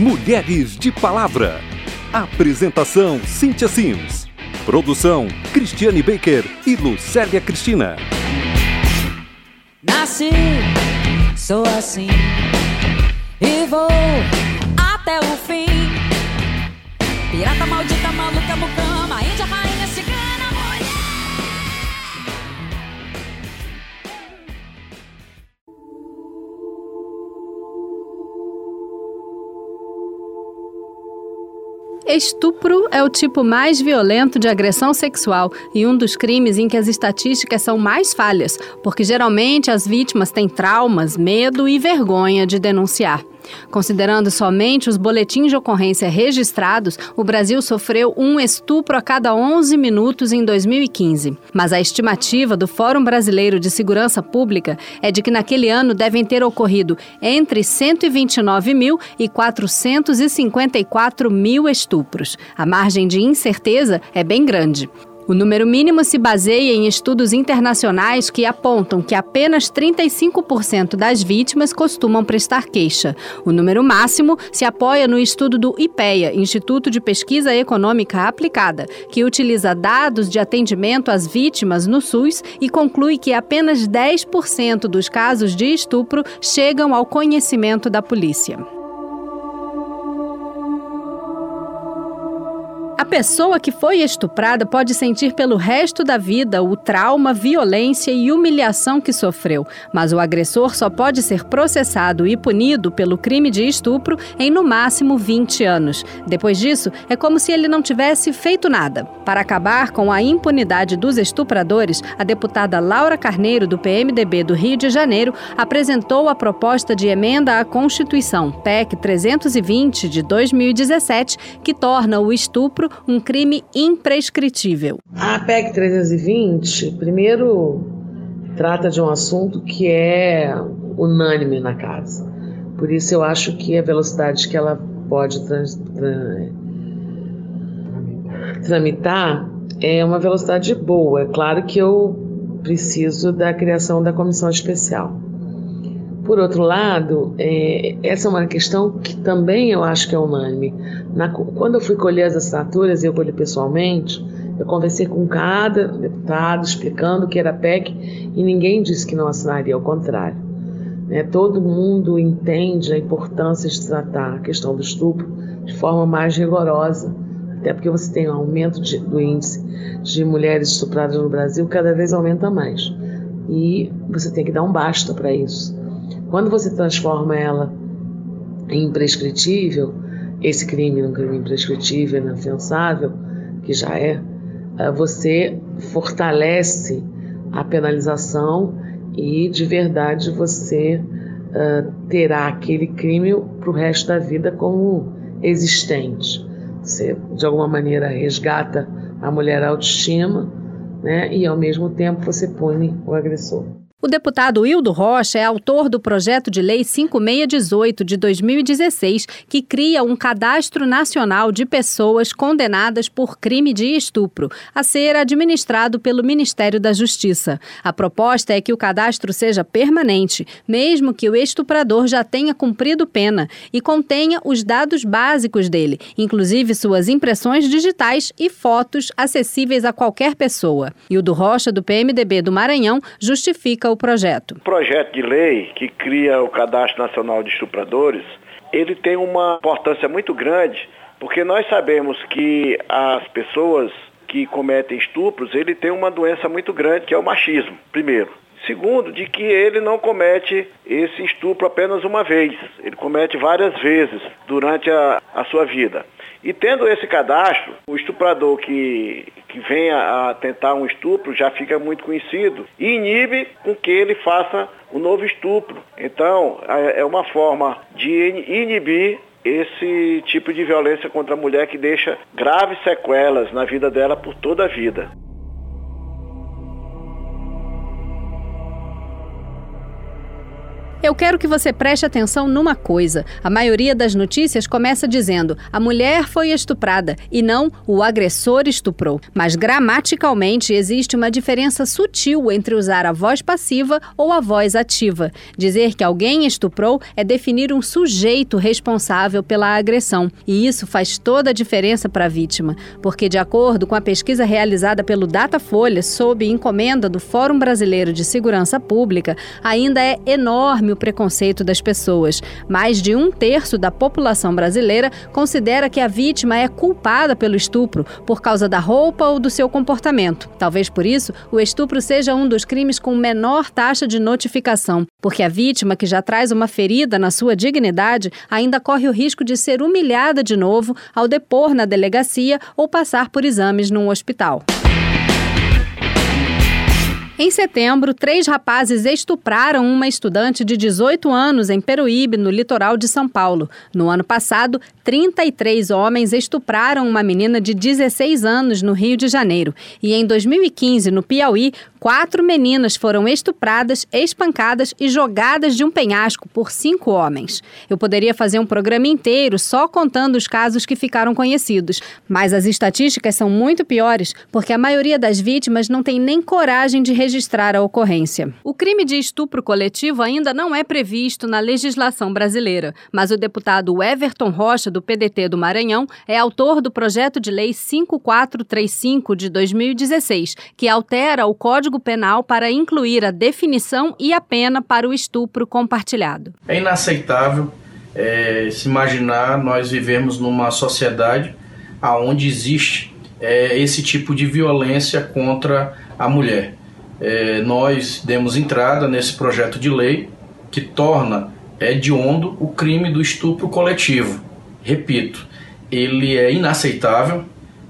Mulheres de Palavra. Apresentação Cíntia Sims. Produção Cristiane Baker e Lucélia Cristina. Nasci, sou assim e vou até o fim. Pirata maldita, maluca, mucama, índia, rainha, Estupro é o tipo mais violento de agressão sexual e um dos crimes em que as estatísticas são mais falhas, porque geralmente as vítimas têm traumas, medo e vergonha de denunciar. Considerando somente os boletins de ocorrência registrados, o Brasil sofreu um estupro a cada 11 minutos em 2015. Mas a estimativa do Fórum Brasileiro de Segurança Pública é de que naquele ano devem ter ocorrido entre 129 mil e 454 mil estupros. A margem de incerteza é bem grande. O número mínimo se baseia em estudos internacionais que apontam que apenas 35% das vítimas costumam prestar queixa. O número máximo se apoia no estudo do IPEA, Instituto de Pesquisa Econômica Aplicada, que utiliza dados de atendimento às vítimas no SUS e conclui que apenas 10% dos casos de estupro chegam ao conhecimento da polícia. Pessoa que foi estuprada pode sentir pelo resto da vida o trauma, violência e humilhação que sofreu, mas o agressor só pode ser processado e punido pelo crime de estupro em no máximo 20 anos. Depois disso, é como se ele não tivesse feito nada. Para acabar com a impunidade dos estupradores, a deputada Laura Carneiro, do PMDB do Rio de Janeiro, apresentou a proposta de emenda à Constituição, PEC 320 de 2017, que torna o estupro um crime imprescritível. A PEC 320, primeiro, trata de um assunto que é unânime na casa. Por isso eu acho que a velocidade que ela pode trans, trans, tramitar é uma velocidade boa. É claro que eu preciso da criação da comissão especial. Por outro lado, é, essa é uma questão que também eu acho que é unânime. Na, quando eu fui colher as assinaturas, e eu colhi pessoalmente, eu conversei com cada deputado explicando que era PEC e ninguém disse que não assinaria, ao contrário. Né? Todo mundo entende a importância de tratar a questão do estupro de forma mais rigorosa, até porque você tem um aumento de, do índice de mulheres estupradas no Brasil, cada vez aumenta mais. E você tem que dar um basta para isso. Quando você transforma ela em imprescritível, esse crime num crime imprescritível, inafiançável, que já é, eh, você fortalece a penalização e de verdade você uh, terá aquele crime para o resto da vida como existente. Você de alguma maneira resgata a mulher autoestima, né? E ao mesmo tempo você pune o agressor. O deputado Hildo Rocha é autor do projeto de lei 5618 de 2016, que cria um cadastro nacional de pessoas condenadas por crime de estupro, a ser administrado pelo Ministério da Justiça. A proposta é que o cadastro seja permanente, mesmo que o estuprador já tenha cumprido pena, e contenha os dados básicos dele, inclusive suas impressões digitais e fotos acessíveis a qualquer pessoa. Hildo Rocha, do PMDB do Maranhão, justifica o projeto? O projeto de lei que cria o Cadastro Nacional de Estupradores, ele tem uma importância muito grande, porque nós sabemos que as pessoas que cometem estupros, ele tem uma doença muito grande, que é o machismo, primeiro. Segundo, de que ele não comete esse estupro apenas uma vez, ele comete várias vezes durante a, a sua vida. E tendo esse cadastro, o estuprador que, que venha a tentar um estupro já fica muito conhecido e inibe com que ele faça um novo estupro. Então, é, é uma forma de inibir esse tipo de violência contra a mulher que deixa graves sequelas na vida dela por toda a vida. Eu quero que você preste atenção numa coisa. A maioria das notícias começa dizendo a mulher foi estuprada e não o agressor estuprou. Mas gramaticalmente existe uma diferença sutil entre usar a voz passiva ou a voz ativa. Dizer que alguém estuprou é definir um sujeito responsável pela agressão. E isso faz toda a diferença para a vítima, porque, de acordo com a pesquisa realizada pelo Datafolha sob encomenda do Fórum Brasileiro de Segurança Pública, ainda é enorme o preconceito das pessoas. Mais de um terço da população brasileira considera que a vítima é culpada pelo estupro por causa da roupa ou do seu comportamento. Talvez por isso o estupro seja um dos crimes com menor taxa de notificação, porque a vítima que já traz uma ferida na sua dignidade ainda corre o risco de ser humilhada de novo ao depor na delegacia ou passar por exames num hospital. Em setembro, três rapazes estupraram uma estudante de 18 anos em Peruíbe, no litoral de São Paulo. No ano passado, 33 homens estupraram uma menina de 16 anos no Rio de Janeiro. E em 2015, no Piauí, quatro meninas foram estupradas, espancadas e jogadas de um penhasco por cinco homens. Eu poderia fazer um programa inteiro só contando os casos que ficaram conhecidos, mas as estatísticas são muito piores, porque a maioria das vítimas não tem nem coragem de registrar a ocorrência. O crime de estupro coletivo ainda não é previsto na legislação brasileira, mas o deputado Everton Rocha, do PDT do Maranhão, é autor do projeto de lei 5435 de 2016, que altera o Código Penal para incluir a definição e a pena para o estupro compartilhado. É inaceitável é, se imaginar nós vivemos numa sociedade onde existe é, esse tipo de violência contra a mulher é, nós demos entrada nesse projeto de lei que torna hediondo o crime do estupro coletivo. Repito, ele é inaceitável,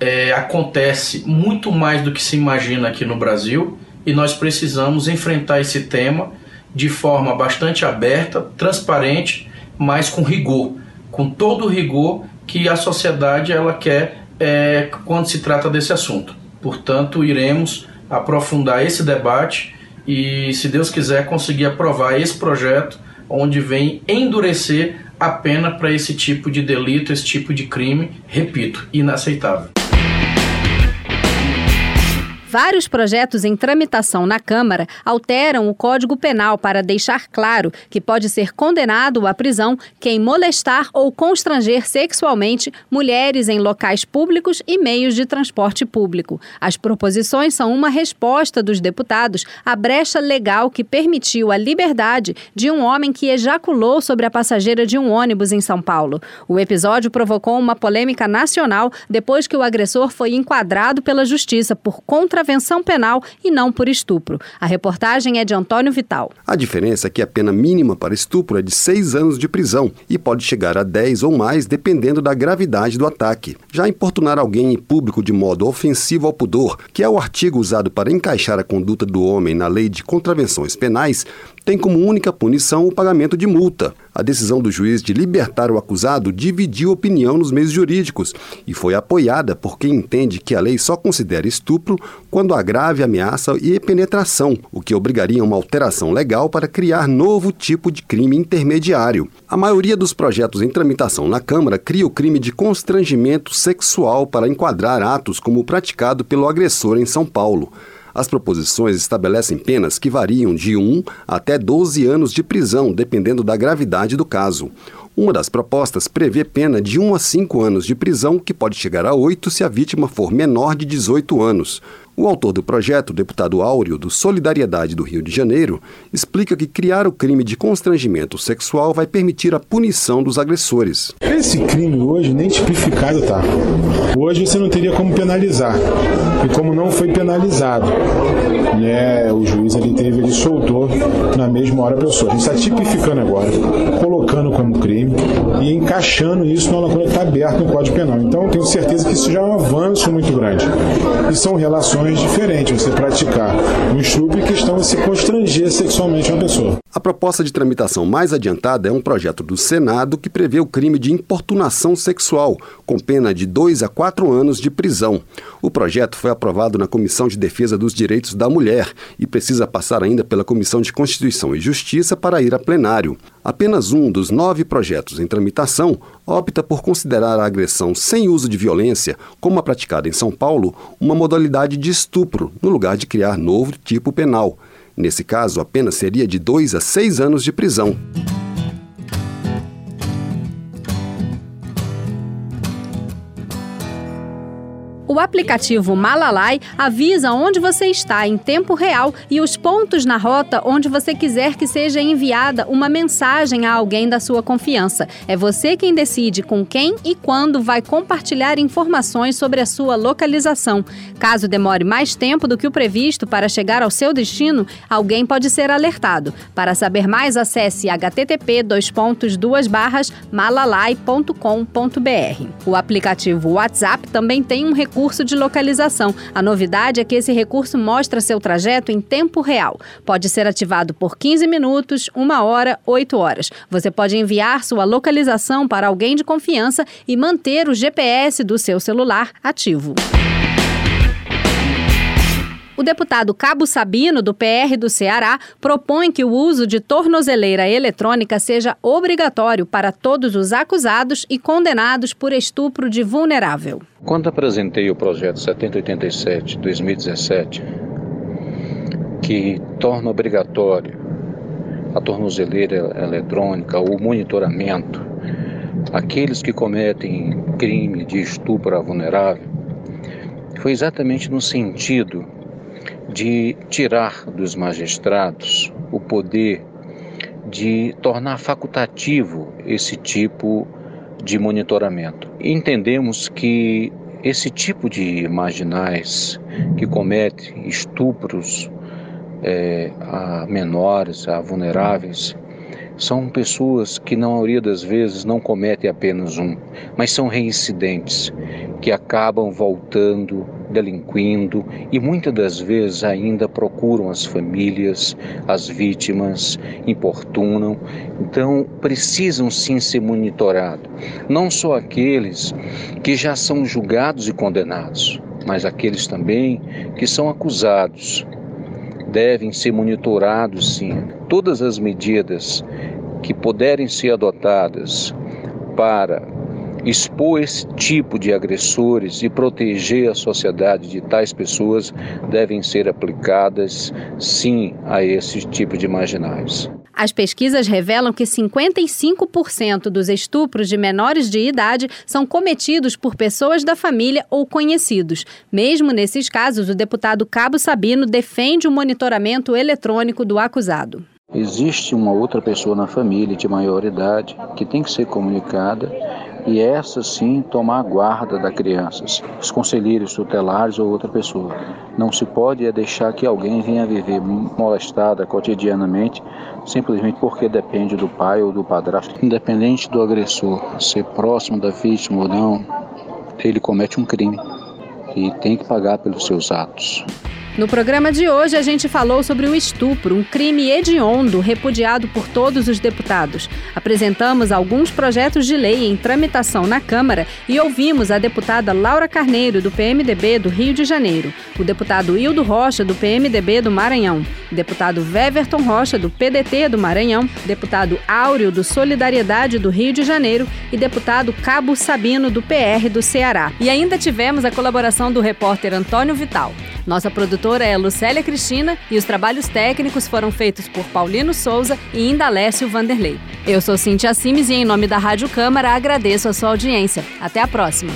é, acontece muito mais do que se imagina aqui no Brasil e nós precisamos enfrentar esse tema de forma bastante aberta, transparente, mas com rigor, com todo o rigor que a sociedade ela quer é, quando se trata desse assunto. Portanto, iremos aprofundar esse debate e, se Deus quiser, conseguir aprovar esse projeto onde vem endurecer a pena para esse tipo de delito, esse tipo de crime, repito, inaceitável. Vários projetos em tramitação na Câmara alteram o Código Penal para deixar claro que pode ser condenado à prisão quem molestar ou constranger sexualmente mulheres em locais públicos e meios de transporte público. As proposições são uma resposta dos deputados à brecha legal que permitiu a liberdade de um homem que ejaculou sobre a passageira de um ônibus em São Paulo. O episódio provocou uma polêmica nacional depois que o agressor foi enquadrado pela justiça por contra contravenção penal e não por estupro. A reportagem é de Antônio Vital. A diferença é que a pena mínima para estupro é de seis anos de prisão e pode chegar a 10 ou mais dependendo da gravidade do ataque. Já importunar alguém em público de modo ofensivo ao pudor, que é o artigo usado para encaixar a conduta do homem na lei de contravenções penais, tem como única punição o pagamento de multa. A decisão do juiz de libertar o acusado dividiu opinião nos meios jurídicos e foi apoiada por quem entende que a lei só considera estupro quando há grave ameaça e penetração, o que obrigaria uma alteração legal para criar novo tipo de crime intermediário. A maioria dos projetos em tramitação na Câmara cria o crime de constrangimento sexual para enquadrar atos como o praticado pelo agressor em São Paulo. As proposições estabelecem penas que variam de 1 até 12 anos de prisão, dependendo da gravidade do caso. Uma das propostas prevê pena de 1 a 5 anos de prisão, que pode chegar a 8 se a vítima for menor de 18 anos. O autor do projeto, deputado Áureo, do Solidariedade do Rio de Janeiro, explica que criar o crime de constrangimento sexual vai permitir a punição dos agressores. Esse crime hoje nem tipificado está. Hoje você não teria como penalizar. E como não foi penalizado, né, o juiz ele teve, ele soltou na mesma hora a pessoa. A gente está tipificando agora, colocando como crime e encaixando isso na lacuna que está aberta no Código Penal. Então, eu tenho certeza que isso já é um avanço muito grande. E são relações totalmente diferente você praticar um estupro e questão de se constranger sexualmente uma pessoa. A proposta de tramitação mais adiantada é um projeto do Senado que prevê o crime de importunação sexual, com pena de 2 a 4 anos de prisão. O projeto foi aprovado na Comissão de Defesa dos Direitos da Mulher e precisa passar ainda pela Comissão de Constituição e Justiça para ir a plenário. Apenas um dos nove projetos em tramitação opta por considerar a agressão sem uso de violência, como a praticada em São Paulo, uma modalidade de estupro, no lugar de criar novo tipo penal. Nesse caso, a pena seria de dois a seis anos de prisão. Aplicativo Malalai avisa onde você está em tempo real e os pontos na rota onde você quiser que seja enviada uma mensagem a alguém da sua confiança. É você quem decide com quem e quando vai compartilhar informações sobre a sua localização. Caso demore mais tempo do que o previsto para chegar ao seu destino, alguém pode ser alertado. Para saber mais, acesse http malalai.com.br. O aplicativo WhatsApp também tem um recurso recurso de localização. A novidade é que esse recurso mostra seu trajeto em tempo real. Pode ser ativado por 15 minutos, 1 hora, 8 horas. Você pode enviar sua localização para alguém de confiança e manter o GPS do seu celular ativo. O deputado Cabo Sabino, do PR do Ceará, propõe que o uso de tornozeleira eletrônica seja obrigatório para todos os acusados e condenados por estupro de vulnerável. Quando apresentei o projeto 7087-2017, que torna obrigatório a tornozeleira eletrônica, o monitoramento, aqueles que cometem crime de estupro a vulnerável, foi exatamente no sentido de tirar dos magistrados o poder de tornar facultativo esse tipo de monitoramento. Entendemos que esse tipo de marginais que comete estupros é, a menores, a vulneráveis, são pessoas que, na maioria das vezes, não cometem apenas um, mas são reincidentes, que acabam voltando, delinquindo e muitas das vezes ainda procuram as famílias, as vítimas, importunam. Então, precisam sim ser monitorados. Não só aqueles que já são julgados e condenados, mas aqueles também que são acusados devem ser monitorados sim. Todas as medidas que puderem ser adotadas para expor esse tipo de agressores e proteger a sociedade de tais pessoas devem ser aplicadas sim a esse tipo de marginais. As pesquisas revelam que 55% dos estupros de menores de idade são cometidos por pessoas da família ou conhecidos. Mesmo nesses casos, o deputado Cabo Sabino defende o monitoramento eletrônico do acusado. Existe uma outra pessoa na família de maior idade que tem que ser comunicada e essa sim tomar guarda da criança, os conselheiros tutelares ou outra pessoa. Não se pode é deixar que alguém venha viver molestada cotidianamente simplesmente porque depende do pai ou do padrasto. Independente do agressor ser próximo da vítima ou não, ele comete um crime e tem que pagar pelos seus atos. No programa de hoje, a gente falou sobre o estupro, um crime hediondo repudiado por todos os deputados. Apresentamos alguns projetos de lei em tramitação na Câmara e ouvimos a deputada Laura Carneiro, do PMDB do Rio de Janeiro, o deputado Hildo Rocha, do PMDB do Maranhão, o deputado Weverton Rocha, do PDT do Maranhão, deputado Áureo, do Solidariedade do Rio de Janeiro e deputado Cabo Sabino, do PR do Ceará. E ainda tivemos a colaboração do repórter Antônio Vital. Nossa produtora é Lucélia Cristina e os trabalhos técnicos foram feitos por Paulino Souza e Indalécio Vanderlei. Eu sou Cintia Simes e, em nome da Rádio Câmara, agradeço a sua audiência. Até a próxima.